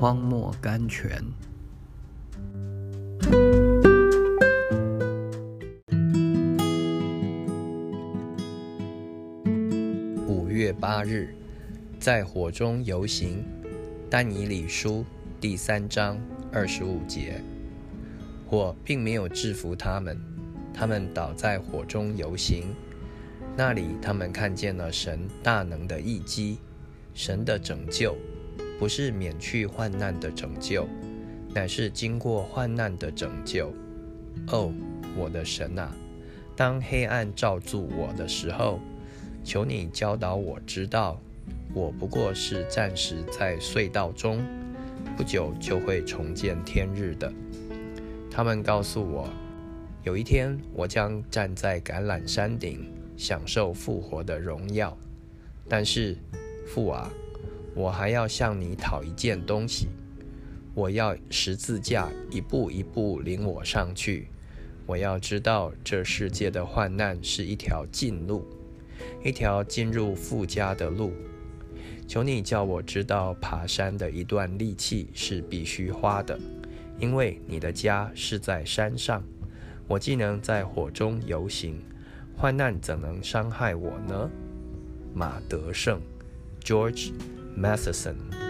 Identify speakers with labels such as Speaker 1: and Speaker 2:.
Speaker 1: 荒漠甘泉。五月八日，在火中游行。丹尼里书第三章二十五节，火并没有制服他们，他们倒在火中游行。那里，他们看见了神大能的一击，神的拯救，不是免去患难的拯救，乃是经过患难的拯救。哦，我的神啊，当黑暗罩住我的时候，求你教导我知道。我不过是暂时在隧道中，不久就会重见天日的。他们告诉我，有一天我将站在橄榄山顶，享受复活的荣耀。但是，父啊，我还要向你讨一件东西。我要十字架一步一步领我上去。我要知道这世界的患难是一条近路，一条进入富家的路。求你叫我知道，爬山的一段力气是必须花的，因为你的家是在山上。我既能在火中游行，患难怎能伤害我呢？马德胜，George Matheson。